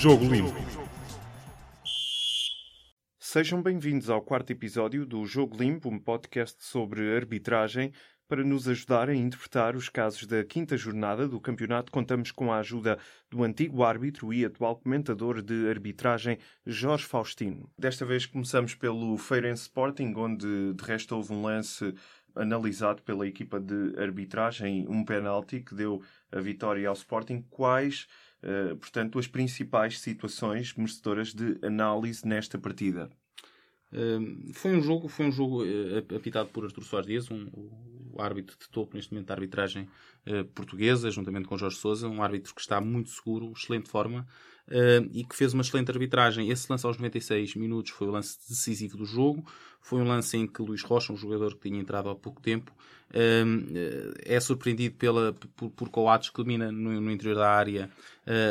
Jogo Limpo. Sejam bem-vindos ao quarto episódio do Jogo Limpo, um podcast sobre arbitragem. Para nos ajudar a interpretar os casos da quinta jornada do campeonato, contamos com a ajuda do antigo árbitro e atual comentador de arbitragem, Jorge Faustino. Desta vez começamos pelo Feirense Sporting, onde de resto houve um lance analisado pela equipa de arbitragem, um penalti que deu a vitória ao Sporting. Quais, portanto, as principais situações merecedoras de análise nesta partida? Uh, foi um jogo, foi um jogo uh, apitado por Artur Soares Dias, um, o árbitro de topo neste momento da arbitragem uh, portuguesa, juntamente com Jorge Sousa, um árbitro que está muito seguro, excelente forma, e que fez uma excelente arbitragem. Esse lance aos 96 minutos foi o lance decisivo do jogo. Foi um lance em que Luís Rocha, um jogador que tinha entrado há pouco tempo, é surpreendido pela, por, por Coates que domina no, no, interior da área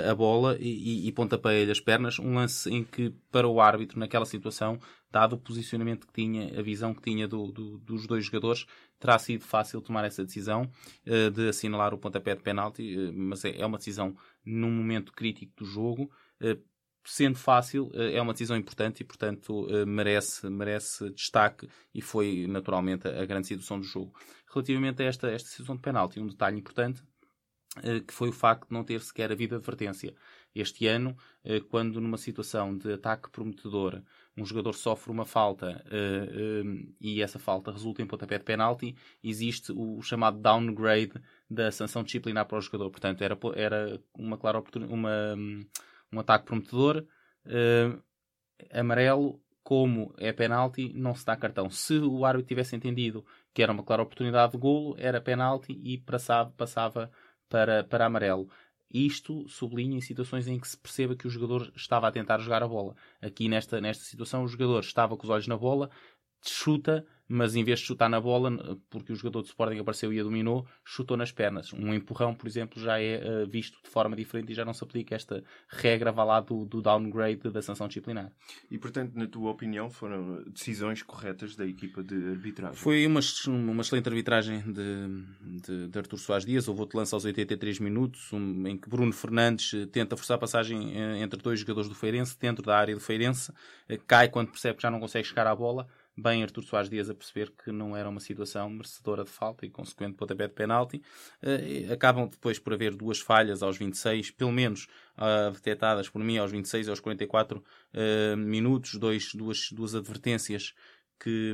a bola e, e pontapeia-lhe as pernas. Um lance em que, para o árbitro, naquela situação, dado o posicionamento que tinha, a visão que tinha do, do, dos dois jogadores, terá sido fácil tomar essa decisão uh, de assinalar o pontapé de penalti, mas é, é, uma decisão num momento crítico do jogo. Uh, sendo fácil, é uma decisão importante e, portanto, merece, merece destaque e foi naturalmente a grande situação do jogo. Relativamente a esta, esta situação de penalti, um detalhe importante que foi o facto de não ter sequer havido advertência. Este ano, quando numa situação de ataque prometedor um jogador sofre uma falta e essa falta resulta em pontapé de penalti, existe o chamado downgrade da sanção disciplinar para o jogador. Portanto, era, era uma clara uma, um ataque prometedor, uh, amarelo, como é penalti, não se dá cartão. Se o árbitro tivesse entendido que era uma clara oportunidade de golo, era penalti e passava, passava para, para amarelo. Isto sublinha em situações em que se perceba que o jogador estava a tentar jogar a bola. Aqui nesta, nesta situação, o jogador estava com os olhos na bola, chuta, mas em vez de chutar na bola, porque o jogador do Sporting apareceu e a dominou, chutou nas pernas. Um empurrão, por exemplo, já é uh, visto de forma diferente e já não se aplica esta regra vá lá do, do downgrade da sanção disciplinar. E, portanto, na tua opinião, foram decisões corretas da equipa de arbitragem? Foi uma, uma excelente arbitragem de, de, de Artur Soares Dias. Houve outro lance aos 83 minutos, um, em que Bruno Fernandes eh, tenta forçar a passagem eh, entre dois jogadores do Feirense, dentro da área do Feirense, cai quando percebe que já não consegue chegar à bola bem Artur Soares Dias a perceber que não era uma situação merecedora de falta e consequente pontapé de penalti. Uh, acabam depois por haver duas falhas aos 26, pelo menos uh, detectadas por mim aos 26 e aos 44 uh, minutos, dois, duas, duas advertências que,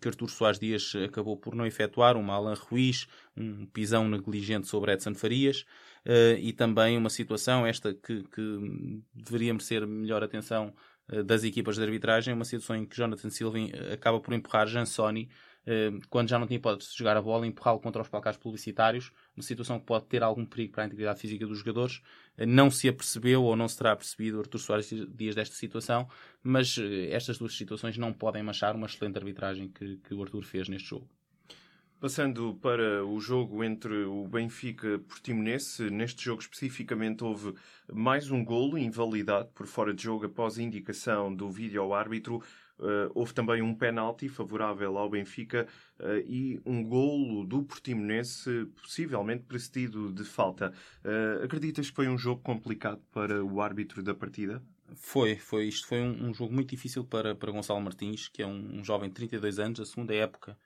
que Artur Soares Dias acabou por não efetuar, uma Alan Ruiz, um pisão negligente sobre Edson Farias, uh, e também uma situação, esta que, que deveria merecer melhor atenção eh, das equipas de arbitragem, uma situação em que Jonathan Silva eh, acaba por empurrar Jansoni eh, quando já não tinha hipótese de jogar a bola, empurrá-lo contra os placares publicitários, uma situação que pode ter algum perigo para a integridade física dos jogadores. Não se apercebeu ou não se terá percebido Artur Soares dias desta situação, mas estas duas situações não podem manchar uma excelente arbitragem que, que o Artur fez neste jogo. Passando para o jogo entre o Benfica e Portimonense, neste jogo especificamente houve mais um golo invalidado por fora de jogo após indicação do vídeo-árbitro. Uh, houve também um penalti favorável ao Benfica uh, e um golo do Portimonense, possivelmente precedido de falta. Uh, acreditas que foi um jogo complicado para o árbitro da partida? Foi, foi. Isto foi um, um jogo muito difícil para, para Gonçalo Martins, que é um, um jovem de 32 anos, a segunda época eh,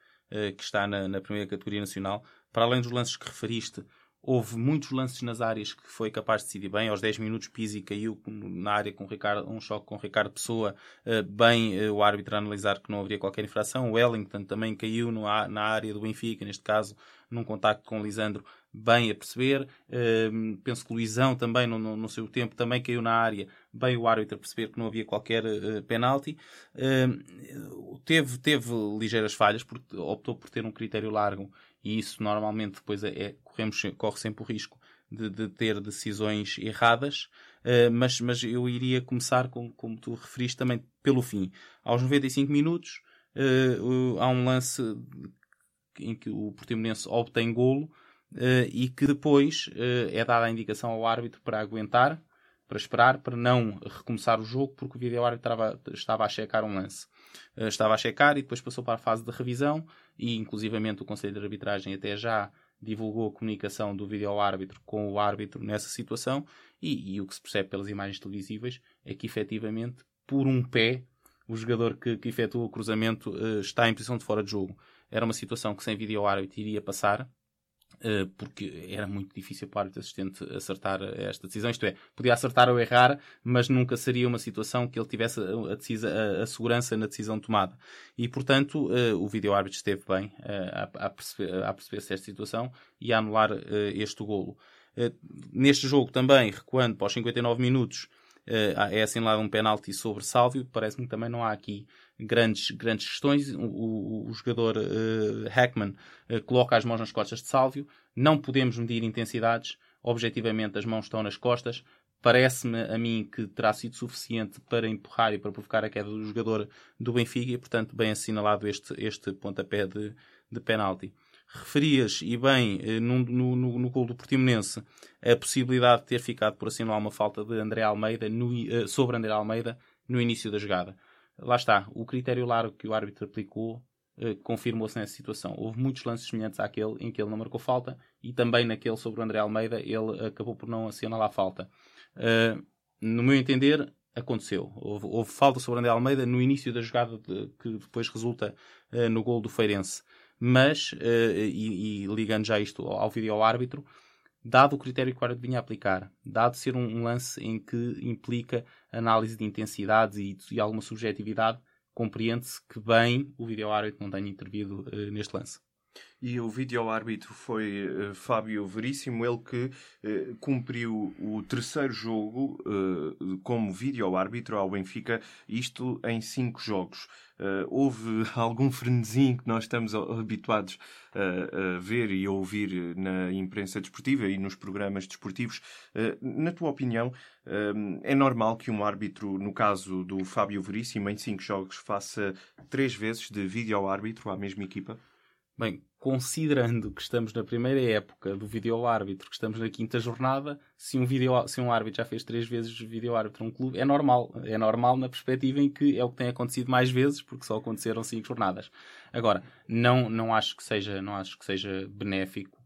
que está na, na primeira categoria nacional. Para além dos lances que referiste, houve muitos lances nas áreas que foi capaz de decidir bem. Aos 10 minutos, Pizzi caiu na área com Ricardo, um choque com Ricardo Pessoa. Eh, bem, eh, o árbitro a analisar que não haveria qualquer infração. O Wellington também caiu na área do Benfica, neste caso, num contacto com o Lisandro, bem a perceber. penso que Luizão também, no, no, no, seu tempo, também caiu na área, bem o árbitro a perceber que não havia qualquer uh, penalti. Uh, teve, teve ligeiras falhas, porque optou por ter um critério largo e isso normalmente depois é, é corremos, corre sempre o risco de, de ter decisões erradas. Uh, mas, mas eu iria começar, com, como tu referiste, também pelo fim. Aos 95 minutos, há um lance em que o Portimonense obtém golo uh, e que depois uh, é dada a indicação ao árbitro para aguentar, para esperar, para não recomeçar o jogo, porque o vídeo árbitro estava, estava a checar um lance. Uh, estava a checar e depois passou para a fase de revisão e, inclusivamente, o Conselho de Arbitragem até já divulgou a comunicação do vídeo-árbitro com o árbitro nessa situação e, e, o que se percebe pelas imagens televisivas é que efetivamente, por um pé, o jogador que, que o cruzamento uh, está em posição de fora de jogo. Era uma situação que sem vídeo-árbitro iria passar, porque era muito difícil para o árbitro assistente acertar esta decisão. Isto é, podia acertar ou errar, mas nunca seria uma situação que ele tivesse a, a, a segurança na decisão tomada. E, portanto, uh, o vídeo-árbitro esteve bem uh, a, a perceber-se perceber esta situação e a anular este golo. neste jogo também, recuando para os 59 minutos, é assinalado um penalti sobre Sálvio. Parece-me que também não há aqui grandes, grandes questões. O, o, o jogador uh, Hackman uh, coloca as mãos nas costas de Sálvio. Não podemos medir intensidades. Objetivamente, as mãos estão nas costas. Parece-me a mim que terá sido suficiente para empurrar e para provocar a queda do jogador do Benfica e, portanto, bem assinalado este, este pontapé de, de penalti. Referias, e bem, eh, no, no, no, gol do Portimonense, a possibilidade de ter ficado por assinalar uma falta de André Almeida no, sobre André Almeida no início da jogada lá está, o critério largo que o árbitro aplicou uh, confirmou-se nessa situação. Houve muitos lances semelhantes àquele em que ele não marcou falta e também naquele sobre o André Almeida ele acabou por não acionar a falta. Uh, no meu entender, aconteceu. Houve, houve, falta sobre o André Almeida no início da jogada de, que depois resulta uh, no gol do Feirense. Mas, e, e, ligando já isto ao, ao vídeo ao árbitro, dado o critério que o árbitro vinha aplicar, dado ser um, um, lance em que implica análise de intensidades e, e alguma subjetividade, compreende-se que bem o vídeo-árbitro não tenha intervido uh, neste lance. E o vídeo-árbitro foi uh, Fábio Veríssimo, ele que uh, cumpriu o terceiro jogo uh, como vídeo-árbitro ao Benfica, isto em cinco jogos. houve algum frenesim que nós estamos habituados a ver e a ouvir na imprensa desportiva e nos programas desportivos. na tua opinião, é normal que um árbitro, no caso do Fábio Veríssimo, em cinco jogos, faça três vezes de vídeo-árbitro à mesma equipa? Bem, considerando que estamos na primeira época do vídeo-árbitro, que estamos na quinta jornada, se um, video, se um árbitro já fez três vezes vídeo-árbitro um clube, é normal. É normal na perspectiva em que é o que tem acontecido mais vezes, porque só aconteceram cinco jornadas. Agora, não, não, acho, que seja, não acho que seja benéfico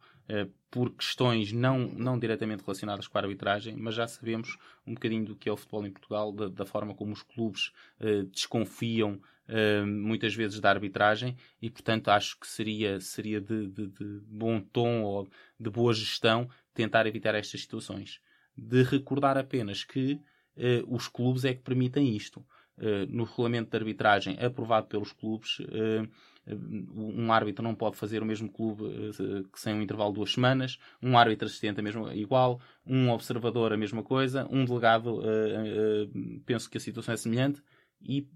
por questões não, não diretamente relacionadas com a arbitragem, mas já sabemos um bocadinho do que é o futebol em Portugal, da, da forma como os clubes uh, desconfiam uh, muitas vezes da arbitragem e, portanto, acho que seria, seria de, de, de, bom tom ou de boa gestão tentar evitar estas situações. De recordar apenas que uh, os clubes é que permitem isto. No regulamento de arbitragem aprovado pelos clubes, um árbitro não pode fazer o mesmo clube que sem um intervalo de duas semanas, um árbitro assistente a mesma, igual, um observador a mesma coisa, um delegado, penso que a situação é semelhante, e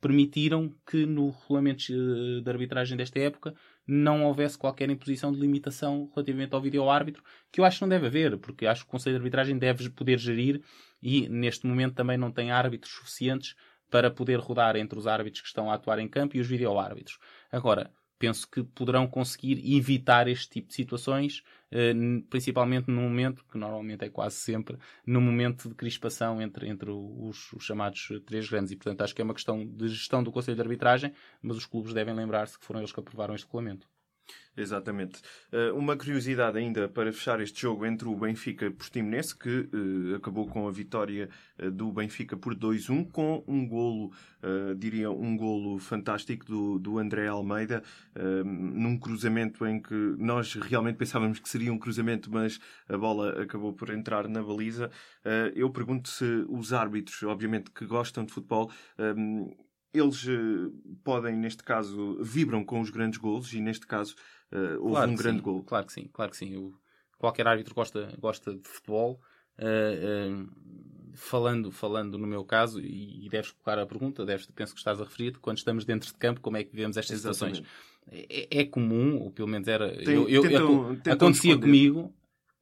permitiram que no regulamento eh, de arbitragem desta época não houvesse qualquer imposição de limitação relativamente ao vídeo-árbitro, que eu acho que não deve haver, porque acho que o Conselho de Arbitragem deve poder gerir e neste momento também não tem árbitros suficientes para poder rodar entre os árbitros que estão a atuar em campo e os vídeo-árbitros. Agora, penso que poderão conseguir evitar este tipo de situações, eh, principalmente no momento, que normalmente é quase sempre, no momento de crispação entre, entre os, os, chamados três grandes. E, portanto, acho que é uma questão de gestão do Conselho de Arbitragem, mas os clubes devem lembrar-se que foram eles que aprovaram este regulamento. Exatamente. Uh, uma curiosidade ainda para fechar este jogo entre o Benfica e Portimonense, que uh, acabou com a vitória uh, do Benfica por 2-1, com um golo, diria, um golo fantástico do, do André Almeida, num cruzamento em que nós realmente pensávamos que seria um cruzamento, mas a bola acabou por entrar na baliza. eu pergunto se os árbitros, obviamente, que gostam de futebol, eles podem, neste caso, vibram com os grandes golos e, neste caso, uh, houve claro um grande sim. gol. Claro que sim, claro que sim. Eu, qualquer árbitro gosta, gosta de futebol. Uh, uh, falando, falando no meu caso, e, e, deves colocar a pergunta, deves, penso que estás a referir, quando estamos dentro de campo, como é que vivemos estas Exatamente. situações? É, é, comum, ou pelo menos era. Tem, eu, eu, tentam, eu, acontecia responder. comigo,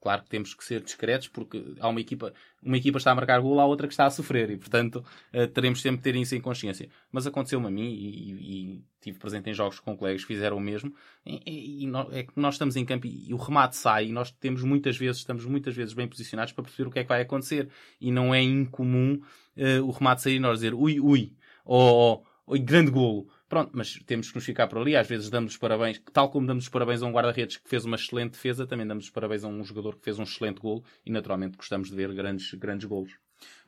Claro que temos que ser discretos porque há uma equipa, uma equipa está a marcar gol, há outra que está a sofrer e, portanto, uh, teremos sempre que ter isso em consciência. Mas aconteceu-me a mim e, e, e, tive presente em jogos com colegas que fizeram o mesmo. E, e é que nós estamos em campo e, o remate sai e nós temos muitas vezes, estamos muitas vezes bem posicionados para perceber o que é que vai acontecer. E não é incomum uh, o remate sair e nós dizer ui, ui, ou, ou grande golo Pronto, mas temos que nos ficar por ali. Às vezes damos os parabéns, tal como damos os parabéns a um guarda-redes que fez uma excelente defesa, também damos os parabéns a um jogador que fez um excelente gol e naturalmente gostamos de ver grandes, grandes golos.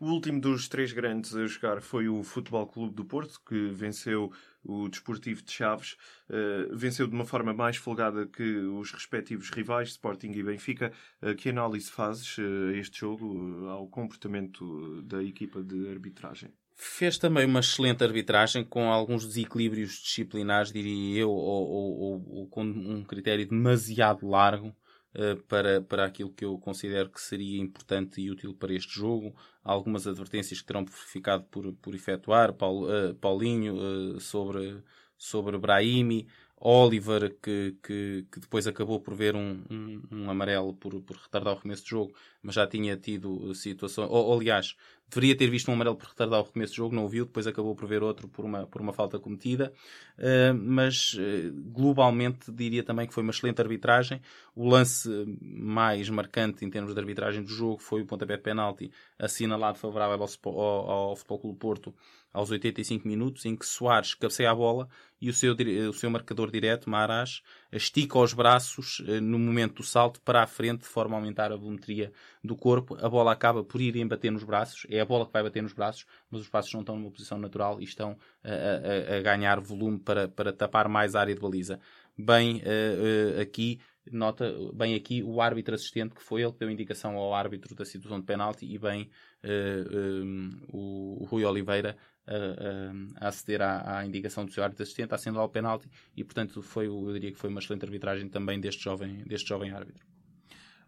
O último dos três grandes a jogar foi o Futebol Clube do Porto, que venceu o Desportivo de Chaves. Uh, venceu de uma forma mais folgada que os respectivos rivais, Sporting e Benfica. Uh, que análise fazes uh, este jogo, ao comportamento da equipa de arbitragem? Fez também uma excelente arbitragem com alguns desequilíbrios disciplinares, diria eu, ou, ou, ou, com um critério demasiado largo uh, para, para aquilo que eu considero que seria importante e útil para este jogo. Algumas advertências que terão ficado por, por efetuar. Paulo, uh, Paulinho uh, sobre, sobre Brahimi. Oliver, que, que, que, depois acabou por ver um, um, um, amarelo por, por retardar o recomeço de jogo, mas já tinha tido situação. Ou, aliás, deveria ter visto um amarelo por retardar o recomeço de jogo, não o viu, depois acabou por ver outro por uma, por uma falta cometida. Uh, mas uh, globalmente diria também que foi uma excelente arbitragem. O lance mais marcante em termos de arbitragem do jogo foi o pontapé de penalti assinalado favorável ao, ao, ao Futebol Clube Porto aos 85 minutos, em que Soares cabeceia a bola e o seu, o seu marcador direto, Maras, estica os braços eh, no momento do salto para a frente, de forma a aumentar a volumetria do corpo. A bola acaba por ir bater nos braços, a bola que vai bater nos braços, mas os braços não estão numa posição natural e estão a, a, a ganhar volume para, para tapar mais a área de baliza. Bem, uh, uh, aqui nota bem aqui o árbitro assistente, que foi ele que deu indicação ao árbitro da situação de penalti, e bem uh, um, o, o, Rui Oliveira a, a aceder à, à, indicação do seu árbitro assistente, assinando ao penalti, e portanto foi, eu diria que foi uma excelente arbitragem também deste jovem, deste jovem árbitro.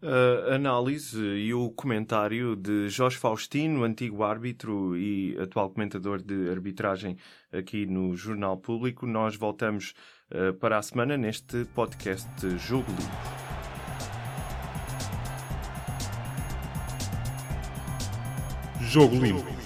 Uh, análise e o comentário de Jorge Faustino, antigo árbitro e atual comentador de arbitragem aqui no Jornal Público. Nós voltamos uh, para a semana neste podcast Jogo Limpo. Jogo Limpo